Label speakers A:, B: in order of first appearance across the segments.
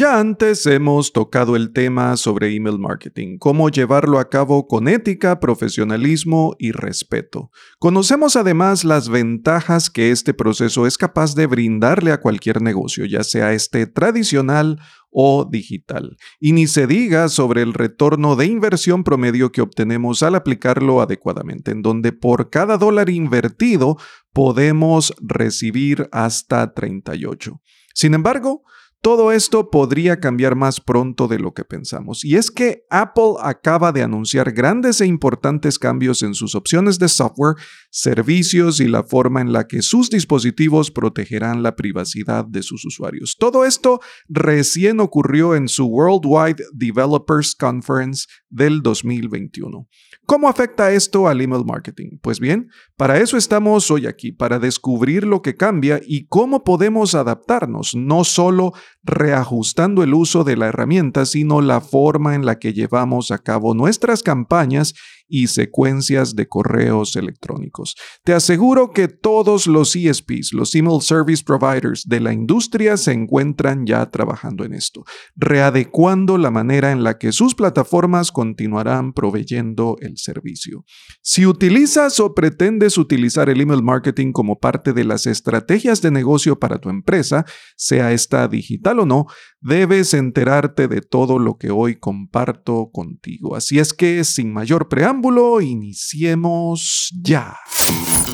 A: Ya antes hemos tocado el tema sobre email marketing, cómo llevarlo a cabo con ética, profesionalismo y respeto. Conocemos además las ventajas que este proceso es capaz de brindarle a cualquier negocio, ya sea este tradicional o digital. Y ni se diga sobre el retorno de inversión promedio que obtenemos al aplicarlo adecuadamente, en donde por cada dólar invertido podemos recibir hasta 38. Sin embargo, todo esto podría cambiar más pronto de lo que pensamos. Y es que Apple acaba de anunciar grandes e importantes cambios en sus opciones de software, servicios y la forma en la que sus dispositivos protegerán la privacidad de sus usuarios. Todo esto recién ocurrió en su Worldwide Developers Conference del 2021. ¿Cómo afecta esto al email marketing? Pues bien, para eso estamos hoy aquí, para descubrir lo que cambia y cómo podemos adaptarnos, no solo reajustando el uso de la herramienta, sino la forma en la que llevamos a cabo nuestras campañas y secuencias de correos electrónicos. Te aseguro que todos los ESPs, los Email Service Providers de la industria se encuentran ya trabajando en esto, readecuando la manera en la que sus plataformas continuarán proveyendo el servicio. Si utilizas o pretendes utilizar el email marketing como parte de las estrategias de negocio para tu empresa, sea esta digital o no, debes enterarte de todo lo que hoy comparto contigo. Así es que, sin mayor preámbulo, iniciemos ya.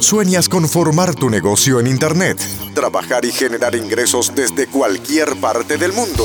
B: ¿Sueñas con formar tu negocio en Internet? Trabajar y generar ingresos desde cualquier parte del mundo.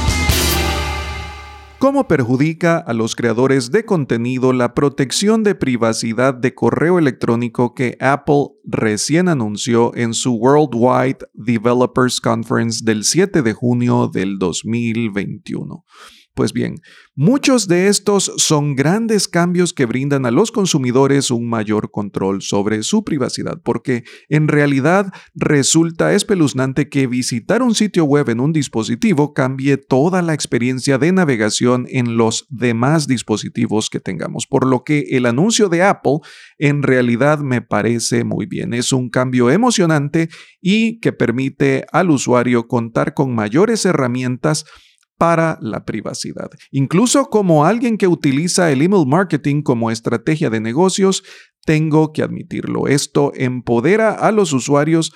A: ¿Cómo perjudica a los creadores de contenido la protección de privacidad de correo electrónico que Apple recién anunció en su Worldwide Developers Conference del 7 de junio del 2021? Pues bien, muchos de estos son grandes cambios que brindan a los consumidores un mayor control sobre su privacidad, porque en realidad resulta espeluznante que visitar un sitio web en un dispositivo cambie toda la experiencia de navegación en los demás dispositivos que tengamos, por lo que el anuncio de Apple en realidad me parece muy bien. Es un cambio emocionante y que permite al usuario contar con mayores herramientas para la privacidad. Incluso como alguien que utiliza el email marketing como estrategia de negocios, tengo que admitirlo. Esto empodera a los usuarios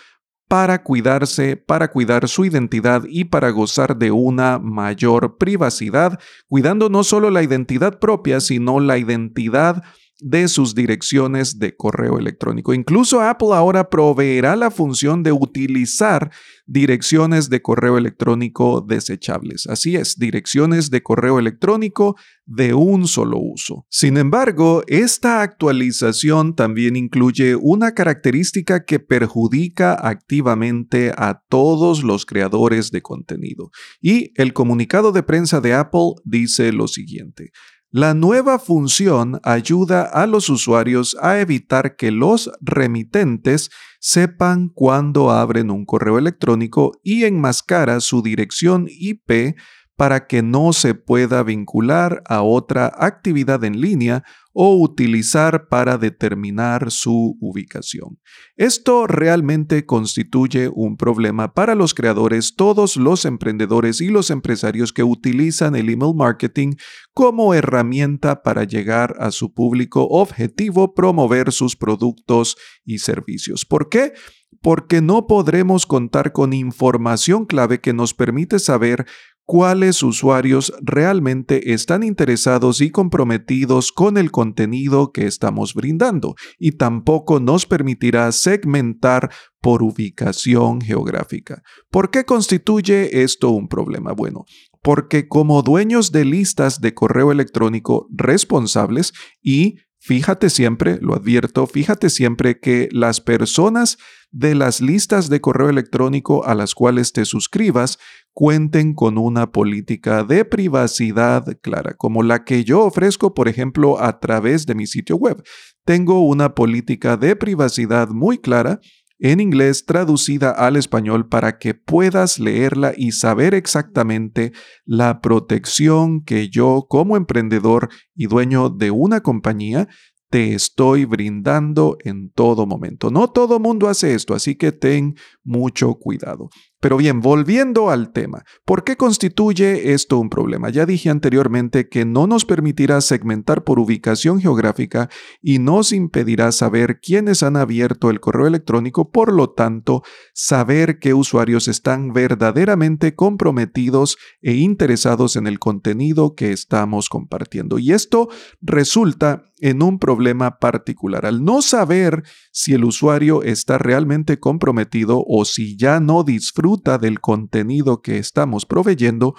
A: para cuidarse, para cuidar su identidad y para gozar de una mayor privacidad, cuidando no solo la identidad propia, sino la identidad de sus direcciones de correo electrónico. Incluso Apple ahora proveerá la función de utilizar direcciones de correo electrónico desechables. Así es, direcciones de correo electrónico de un solo uso. Sin embargo, esta actualización también incluye una característica que perjudica activamente a todos los creadores de contenido. Y el comunicado de prensa de Apple dice lo siguiente. La nueva función ayuda a los usuarios a evitar que los remitentes sepan cuándo abren un correo electrónico y enmascara su dirección IP para que no se pueda vincular a otra actividad en línea o utilizar para determinar su ubicación. Esto realmente constituye un problema para los creadores, todos los emprendedores y los empresarios que utilizan el email marketing como herramienta para llegar a su público objetivo, promover sus productos y servicios. ¿Por qué? Porque no podremos contar con información clave que nos permite saber cuáles usuarios realmente están interesados y comprometidos con el contenido que estamos brindando y tampoco nos permitirá segmentar por ubicación geográfica. ¿Por qué constituye esto un problema? Bueno, porque como dueños de listas de correo electrónico responsables y Fíjate siempre, lo advierto, fíjate siempre que las personas de las listas de correo electrónico a las cuales te suscribas cuenten con una política de privacidad clara, como la que yo ofrezco, por ejemplo, a través de mi sitio web. Tengo una política de privacidad muy clara en inglés traducida al español para que puedas leerla y saber exactamente la protección que yo como emprendedor y dueño de una compañía te estoy brindando en todo momento. No todo mundo hace esto, así que ten mucho cuidado. Pero bien, volviendo al tema, ¿por qué constituye esto un problema? Ya dije anteriormente que no nos permitirá segmentar por ubicación geográfica y nos impedirá saber quiénes han abierto el correo electrónico, por lo tanto, saber qué usuarios están verdaderamente comprometidos e interesados en el contenido que estamos compartiendo. Y esto resulta en un problema particular. Al no saber si el usuario está realmente comprometido o si ya no disfruta del contenido que estamos proveyendo,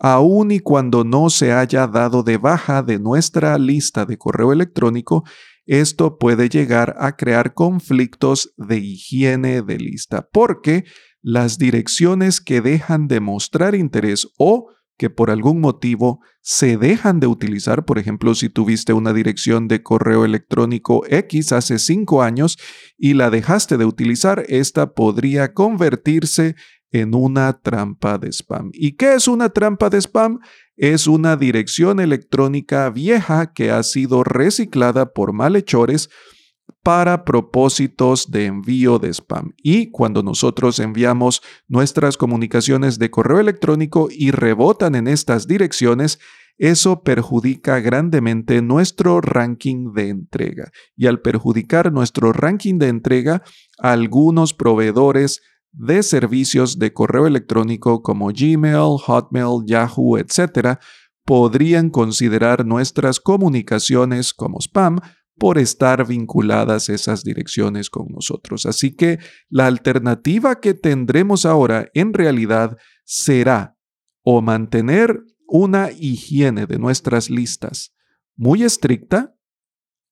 A: aun y cuando no se haya dado de baja de nuestra lista de correo electrónico, esto puede llegar a crear conflictos de higiene de lista, porque las direcciones que dejan de mostrar interés o que por algún motivo se dejan de utilizar. Por ejemplo, si tuviste una dirección de correo electrónico X hace cinco años y la dejaste de utilizar, esta podría convertirse en una trampa de spam. ¿Y qué es una trampa de spam? Es una dirección electrónica vieja que ha sido reciclada por malhechores para propósitos de envío de spam. Y cuando nosotros enviamos nuestras comunicaciones de correo electrónico y rebotan en estas direcciones, eso perjudica grandemente nuestro ranking de entrega. Y al perjudicar nuestro ranking de entrega, algunos proveedores de servicios de correo electrónico como Gmail, Hotmail, Yahoo, etc., podrían considerar nuestras comunicaciones como spam por estar vinculadas esas direcciones con nosotros. Así que la alternativa que tendremos ahora en realidad será o mantener una higiene de nuestras listas muy estricta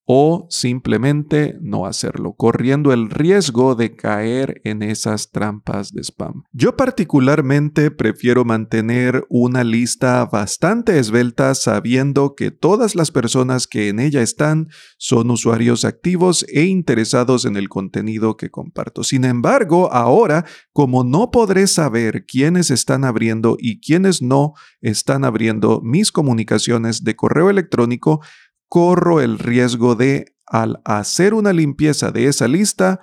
A: o simplemente no hacerlo, corriendo el riesgo de caer en esas trampas de spam. Yo particularmente prefiero mantener una lista bastante esbelta sabiendo que todas las personas que en ella están son usuarios activos e interesados en el contenido que comparto. Sin embargo, ahora, como no podré saber quiénes están abriendo y quiénes no están abriendo mis comunicaciones de correo electrónico, corro el riesgo de, al hacer una limpieza de esa lista,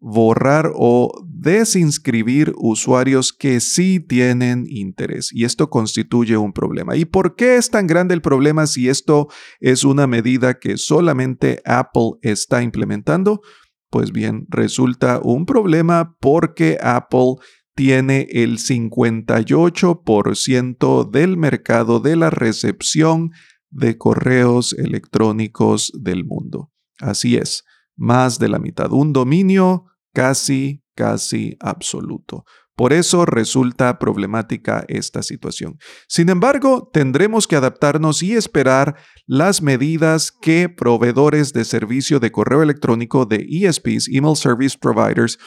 A: borrar o desinscribir usuarios que sí tienen interés. Y esto constituye un problema. ¿Y por qué es tan grande el problema si esto es una medida que solamente Apple está implementando? Pues bien, resulta un problema porque Apple tiene el 58% del mercado de la recepción de correos electrónicos del mundo. Así es, más de la mitad, un dominio casi, casi absoluto. Por eso resulta problemática esta situación. Sin embargo, tendremos que adaptarnos y esperar las medidas que proveedores de servicio de correo electrónico de ESPs, Email Service Providers,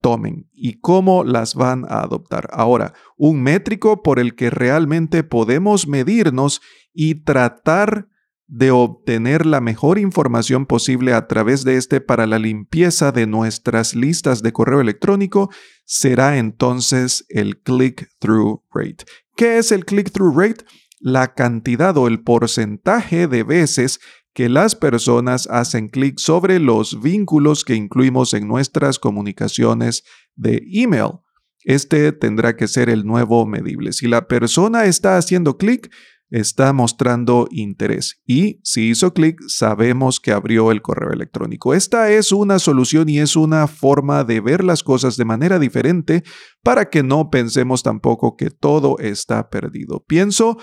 A: tomen y cómo las van a adoptar. Ahora, un métrico por el que realmente podemos medirnos y tratar de obtener la mejor información posible a través de este para la limpieza de nuestras listas de correo electrónico será entonces el click-through rate. ¿Qué es el click-through rate? La cantidad o el porcentaje de veces que las personas hacen clic sobre los vínculos que incluimos en nuestras comunicaciones de email. Este tendrá que ser el nuevo medible. Si la persona está haciendo clic, está mostrando interés y si hizo clic sabemos que abrió el correo electrónico. Esta es una solución y es una forma de ver las cosas de manera diferente para que no pensemos tampoco que todo está perdido. Pienso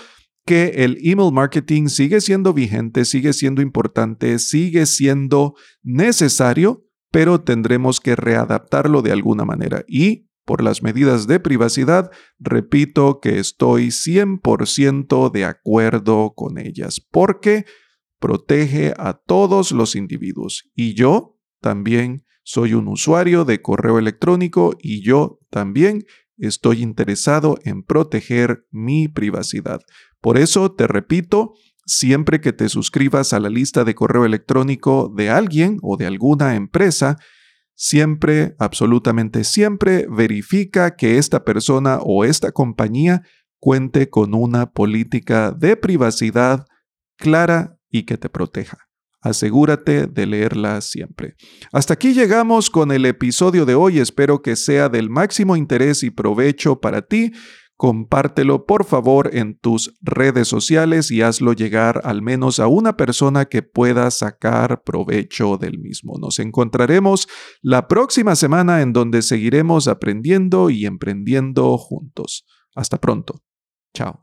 A: que el email marketing sigue siendo vigente, sigue siendo importante, sigue siendo necesario, pero tendremos que readaptarlo de alguna manera y por las medidas de privacidad, repito que estoy 100% de acuerdo con ellas, porque protege a todos los individuos. Y yo también soy un usuario de correo electrónico y yo también estoy interesado en proteger mi privacidad. Por eso te repito, siempre que te suscribas a la lista de correo electrónico de alguien o de alguna empresa, siempre, absolutamente siempre, verifica que esta persona o esta compañía cuente con una política de privacidad clara y que te proteja. Asegúrate de leerla siempre. Hasta aquí llegamos con el episodio de hoy. Espero que sea del máximo interés y provecho para ti. Compártelo por favor en tus redes sociales y hazlo llegar al menos a una persona que pueda sacar provecho del mismo. Nos encontraremos la próxima semana en donde seguiremos aprendiendo y emprendiendo juntos. Hasta pronto. Chao.